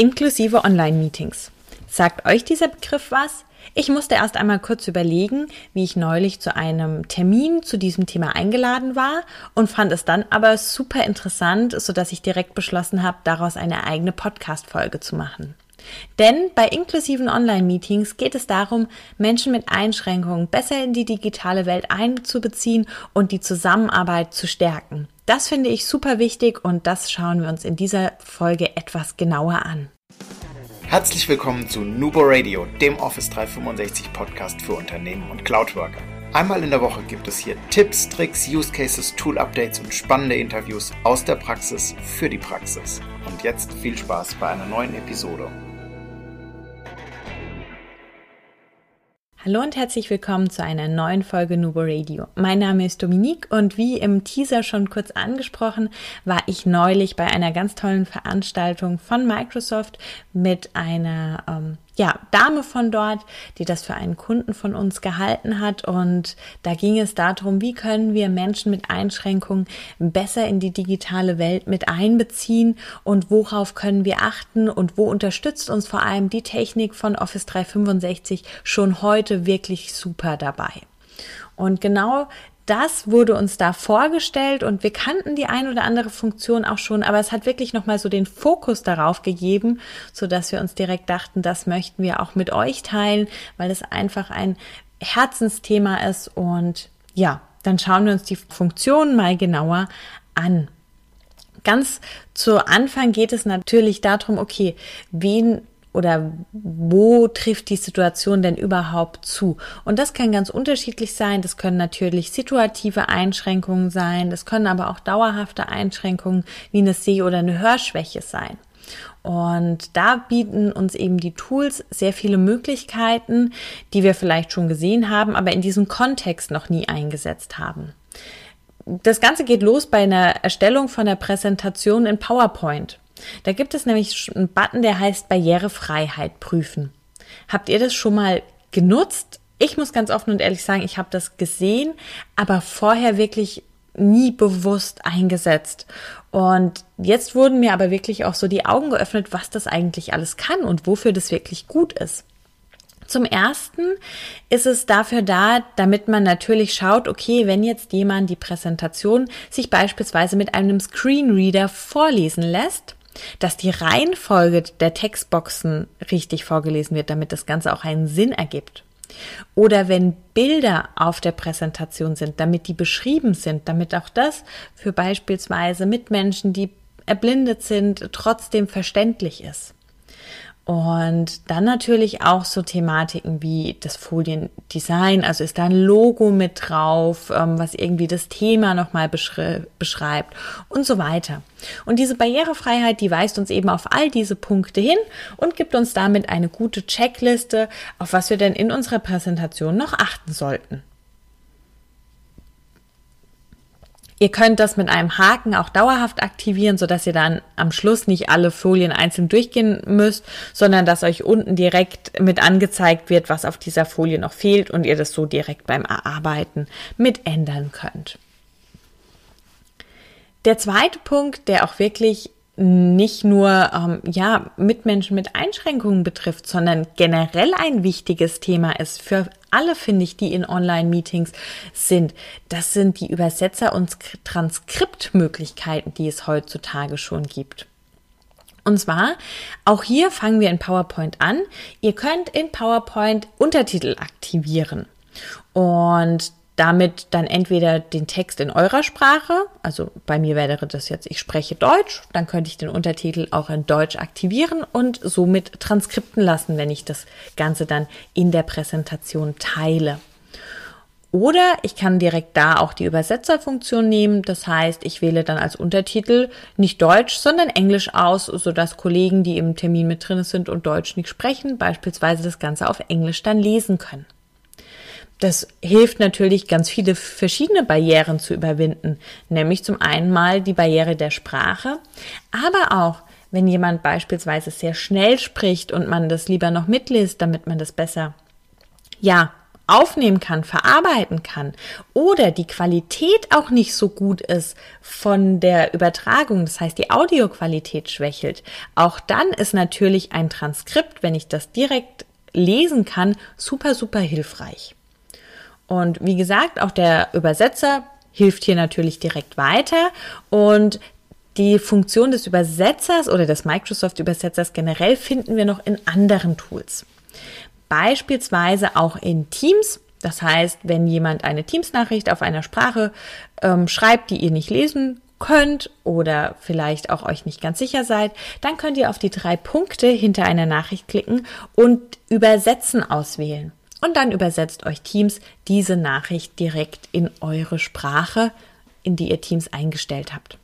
Inklusive Online-Meetings. Sagt euch dieser Begriff was? Ich musste erst einmal kurz überlegen, wie ich neulich zu einem Termin zu diesem Thema eingeladen war und fand es dann aber super interessant, so dass ich direkt beschlossen habe, daraus eine eigene Podcast-Folge zu machen. Denn bei inklusiven Online-Meetings geht es darum, Menschen mit Einschränkungen besser in die digitale Welt einzubeziehen und die Zusammenarbeit zu stärken. Das finde ich super wichtig und das schauen wir uns in dieser Folge etwas genauer an. Herzlich willkommen zu Nubo Radio, dem Office 365 Podcast für Unternehmen und Cloudworker. Einmal in der Woche gibt es hier Tipps, Tricks, Use Cases, Tool Updates und spannende Interviews aus der Praxis für die Praxis. Und jetzt viel Spaß bei einer neuen Episode. Hallo und herzlich willkommen zu einer neuen Folge Nubo Radio. Mein Name ist Dominique und wie im Teaser schon kurz angesprochen, war ich neulich bei einer ganz tollen Veranstaltung von Microsoft mit einer ähm, ja, Dame von dort, die das für einen Kunden von uns gehalten hat. Und da ging es darum, wie können wir Menschen mit Einschränkungen besser in die digitale Welt mit einbeziehen und worauf können wir achten und wo unterstützt uns vor allem die Technik von Office 365 schon heute wirklich super dabei. Und genau das wurde uns da vorgestellt und wir kannten die ein oder andere Funktion auch schon, aber es hat wirklich nochmal so den Fokus darauf gegeben, so dass wir uns direkt dachten, das möchten wir auch mit euch teilen, weil es einfach ein Herzensthema ist und ja, dann schauen wir uns die Funktionen mal genauer an. Ganz zu Anfang geht es natürlich darum, okay, wen oder wo trifft die Situation denn überhaupt zu? Und das kann ganz unterschiedlich sein. Das können natürlich situative Einschränkungen sein. Das können aber auch dauerhafte Einschränkungen wie eine Seh- oder eine Hörschwäche sein. Und da bieten uns eben die Tools sehr viele Möglichkeiten, die wir vielleicht schon gesehen haben, aber in diesem Kontext noch nie eingesetzt haben. Das Ganze geht los bei einer Erstellung von der Präsentation in PowerPoint. Da gibt es nämlich einen Button, der heißt Barrierefreiheit prüfen. Habt ihr das schon mal genutzt? Ich muss ganz offen und ehrlich sagen, ich habe das gesehen, aber vorher wirklich nie bewusst eingesetzt. Und jetzt wurden mir aber wirklich auch so die Augen geöffnet, was das eigentlich alles kann und wofür das wirklich gut ist. Zum ersten ist es dafür da, damit man natürlich schaut, okay, wenn jetzt jemand die Präsentation sich beispielsweise mit einem Screenreader vorlesen lässt, dass die Reihenfolge der Textboxen richtig vorgelesen wird, damit das Ganze auch einen Sinn ergibt. Oder wenn Bilder auf der Präsentation sind, damit die beschrieben sind, damit auch das für beispielsweise Mitmenschen, die erblindet sind, trotzdem verständlich ist. Und dann natürlich auch so Thematiken wie das Foliendesign, also ist da ein Logo mit drauf, ähm, was irgendwie das Thema nochmal beschri beschreibt und so weiter. Und diese Barrierefreiheit, die weist uns eben auf all diese Punkte hin und gibt uns damit eine gute Checkliste, auf was wir denn in unserer Präsentation noch achten sollten. Ihr könnt das mit einem Haken auch dauerhaft aktivieren, sodass ihr dann am Schluss nicht alle Folien einzeln durchgehen müsst, sondern dass euch unten direkt mit angezeigt wird, was auf dieser Folie noch fehlt und ihr das so direkt beim Erarbeiten mit ändern könnt. Der zweite Punkt, der auch wirklich nicht nur ähm, ja Mitmenschen mit Einschränkungen betrifft, sondern generell ein wichtiges Thema ist für alle, finde ich, die in Online-Meetings sind. Das sind die Übersetzer- und Transkriptmöglichkeiten, die es heutzutage schon gibt. Und zwar, auch hier fangen wir in PowerPoint an. Ihr könnt in PowerPoint Untertitel aktivieren. Und damit dann entweder den Text in eurer Sprache, also bei mir wäre das jetzt, ich spreche Deutsch, dann könnte ich den Untertitel auch in Deutsch aktivieren und somit transkripten lassen, wenn ich das Ganze dann in der Präsentation teile. Oder ich kann direkt da auch die Übersetzerfunktion nehmen. Das heißt, ich wähle dann als Untertitel nicht Deutsch, sondern Englisch aus, sodass Kollegen, die im Termin mit drin sind und Deutsch nicht sprechen, beispielsweise das Ganze auf Englisch dann lesen können. Das hilft natürlich, ganz viele verschiedene Barrieren zu überwinden, nämlich zum einen mal die Barriere der Sprache, aber auch, wenn jemand beispielsweise sehr schnell spricht und man das lieber noch mitliest, damit man das besser, ja, aufnehmen kann, verarbeiten kann oder die Qualität auch nicht so gut ist von der Übertragung, das heißt die Audioqualität schwächelt, auch dann ist natürlich ein Transkript, wenn ich das direkt lesen kann, super, super hilfreich. Und wie gesagt, auch der Übersetzer hilft hier natürlich direkt weiter und die Funktion des Übersetzers oder des Microsoft-Übersetzers generell finden wir noch in anderen Tools. Beispielsweise auch in Teams. Das heißt, wenn jemand eine Teams-Nachricht auf einer Sprache ähm, schreibt, die ihr nicht lesen könnt oder vielleicht auch euch nicht ganz sicher seid, dann könnt ihr auf die drei Punkte hinter einer Nachricht klicken und Übersetzen auswählen. Und dann übersetzt euch Teams diese Nachricht direkt in eure Sprache, in die ihr Teams eingestellt habt.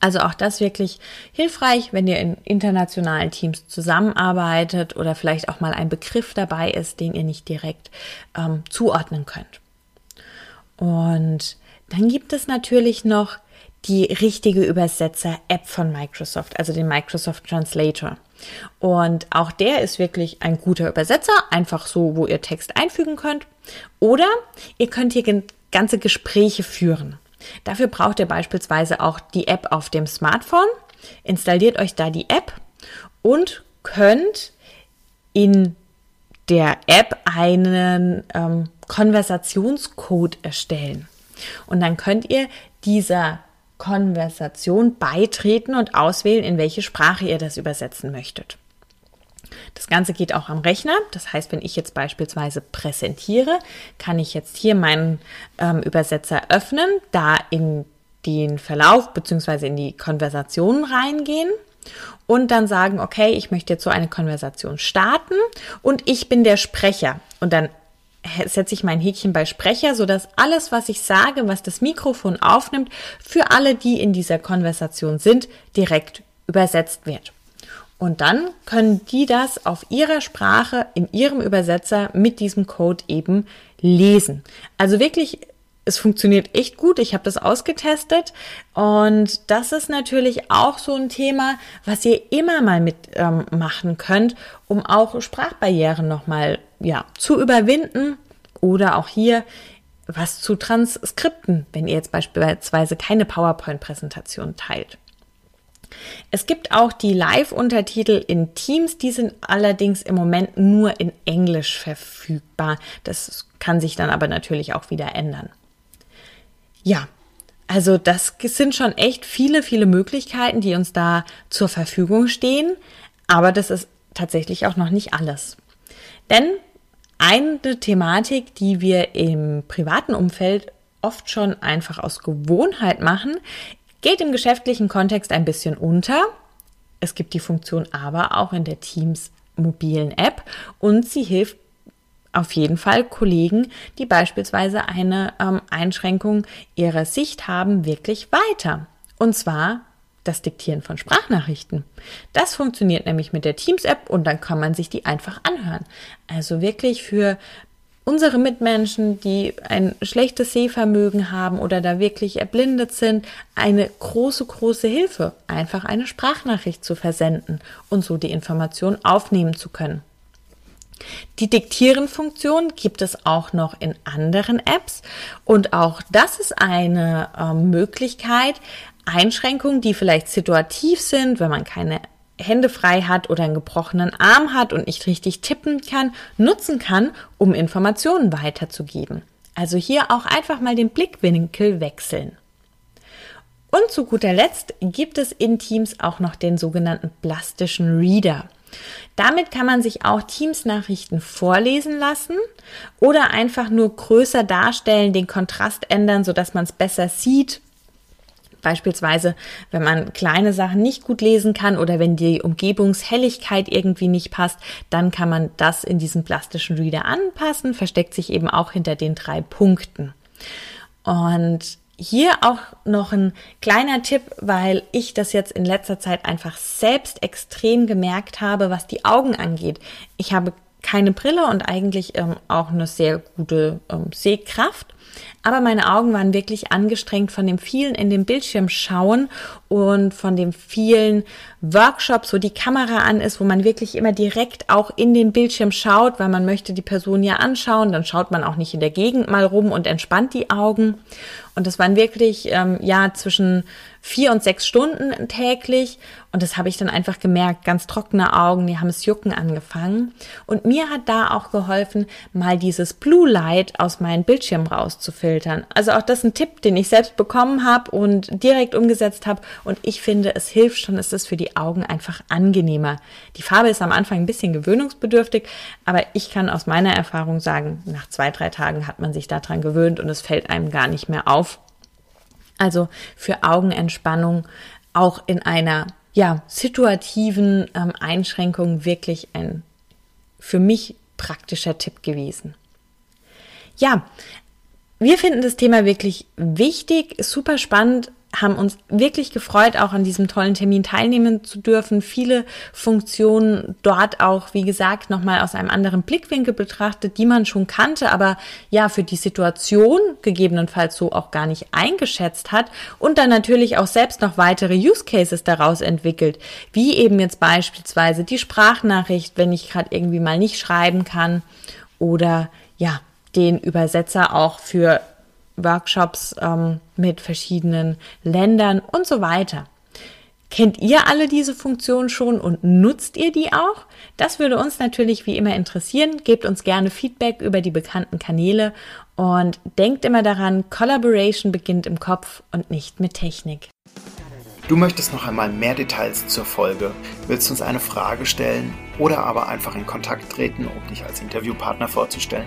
Also auch das wirklich hilfreich, wenn ihr in internationalen Teams zusammenarbeitet oder vielleicht auch mal ein Begriff dabei ist, den ihr nicht direkt ähm, zuordnen könnt. Und dann gibt es natürlich noch die richtige Übersetzer-App von Microsoft, also den Microsoft Translator. Und auch der ist wirklich ein guter Übersetzer, einfach so, wo ihr Text einfügen könnt. Oder ihr könnt hier ganze Gespräche führen. Dafür braucht ihr beispielsweise auch die App auf dem Smartphone. Installiert euch da die App und könnt in der App einen ähm, Konversationscode erstellen. Und dann könnt ihr dieser Konversation beitreten und auswählen, in welche Sprache ihr das übersetzen möchtet. Das Ganze geht auch am Rechner. Das heißt, wenn ich jetzt beispielsweise präsentiere, kann ich jetzt hier meinen ähm, Übersetzer öffnen, da in den Verlauf bzw. in die Konversation reingehen und dann sagen, okay, ich möchte jetzt so eine Konversation starten und ich bin der Sprecher. Und dann setze ich mein Häkchen bei Sprecher, sodass alles, was ich sage, was das Mikrofon aufnimmt, für alle, die in dieser Konversation sind, direkt übersetzt wird. Und dann können die das auf ihrer Sprache in ihrem Übersetzer mit diesem Code eben lesen. Also wirklich, es funktioniert echt gut. Ich habe das ausgetestet und das ist natürlich auch so ein Thema, was ihr immer mal mitmachen ähm, könnt, um auch Sprachbarrieren nochmal ja, zu überwinden oder auch hier was zu Transkripten, wenn ihr jetzt beispielsweise keine PowerPoint-Präsentation teilt. Es gibt auch die Live-Untertitel in Teams, die sind allerdings im Moment nur in Englisch verfügbar. Das kann sich dann aber natürlich auch wieder ändern. Ja, also das sind schon echt viele, viele Möglichkeiten, die uns da zur Verfügung stehen, aber das ist tatsächlich auch noch nicht alles. Denn eine Thematik, die wir im privaten Umfeld oft schon einfach aus Gewohnheit machen, geht im geschäftlichen Kontext ein bisschen unter. Es gibt die Funktion aber auch in der Teams mobilen App und sie hilft auf jeden Fall Kollegen, die beispielsweise eine ähm, Einschränkung ihrer Sicht haben, wirklich weiter. Und zwar das Diktieren von Sprachnachrichten. Das funktioniert nämlich mit der Teams-App und dann kann man sich die einfach anhören. Also wirklich für unsere Mitmenschen, die ein schlechtes Sehvermögen haben oder da wirklich erblindet sind, eine große, große Hilfe, einfach eine Sprachnachricht zu versenden und so die Information aufnehmen zu können. Die Diktieren-Funktion gibt es auch noch in anderen Apps und auch das ist eine äh, Möglichkeit, Einschränkungen, die vielleicht situativ sind, wenn man keine Hände frei hat oder einen gebrochenen Arm hat und nicht richtig tippen kann, nutzen kann, um Informationen weiterzugeben. Also hier auch einfach mal den Blickwinkel wechseln. Und zu guter Letzt gibt es in Teams auch noch den sogenannten plastischen Reader. Damit kann man sich auch Teams-Nachrichten vorlesen lassen oder einfach nur größer darstellen, den Kontrast ändern, sodass man es besser sieht Beispielsweise, wenn man kleine Sachen nicht gut lesen kann oder wenn die Umgebungshelligkeit irgendwie nicht passt, dann kann man das in diesem plastischen Reader anpassen, versteckt sich eben auch hinter den drei Punkten. Und hier auch noch ein kleiner Tipp, weil ich das jetzt in letzter Zeit einfach selbst extrem gemerkt habe, was die Augen angeht. Ich habe keine Brille und eigentlich ähm, auch eine sehr gute ähm, Sehkraft. Aber meine Augen waren wirklich angestrengt von dem vielen in den Bildschirm schauen und von dem vielen Workshops, wo die Kamera an ist, wo man wirklich immer direkt auch in den Bildschirm schaut, weil man möchte die Person ja anschauen, dann schaut man auch nicht in der Gegend mal rum und entspannt die Augen. Und das waren wirklich, ähm, ja, zwischen vier und sechs Stunden täglich. Und das habe ich dann einfach gemerkt, ganz trockene Augen, die haben es jucken angefangen. Und mir hat da auch geholfen, mal dieses Blue Light aus meinem Bildschirm rauszufiltern. Also auch das ist ein Tipp, den ich selbst bekommen habe und direkt umgesetzt habe. Und ich finde, es hilft schon, es ist für die Augen einfach angenehmer. Die Farbe ist am Anfang ein bisschen gewöhnungsbedürftig, aber ich kann aus meiner Erfahrung sagen, nach zwei, drei Tagen hat man sich daran gewöhnt und es fällt einem gar nicht mehr auf. Also für Augenentspannung auch in einer ja, situativen ähm, Einschränkung wirklich ein für mich praktischer Tipp gewesen. Ja, wir finden das Thema wirklich wichtig, super spannend haben uns wirklich gefreut, auch an diesem tollen Termin teilnehmen zu dürfen. Viele Funktionen dort auch, wie gesagt, nochmal aus einem anderen Blickwinkel betrachtet, die man schon kannte, aber ja, für die Situation gegebenenfalls so auch gar nicht eingeschätzt hat und dann natürlich auch selbst noch weitere Use Cases daraus entwickelt, wie eben jetzt beispielsweise die Sprachnachricht, wenn ich gerade irgendwie mal nicht schreiben kann oder ja, den Übersetzer auch für Workshops ähm, mit verschiedenen Ländern und so weiter. Kennt ihr alle diese Funktionen schon und nutzt ihr die auch? Das würde uns natürlich wie immer interessieren. Gebt uns gerne Feedback über die bekannten Kanäle und denkt immer daran, Collaboration beginnt im Kopf und nicht mit Technik. Du möchtest noch einmal mehr Details zur Folge, willst uns eine Frage stellen oder aber einfach in Kontakt treten, um dich als Interviewpartner vorzustellen?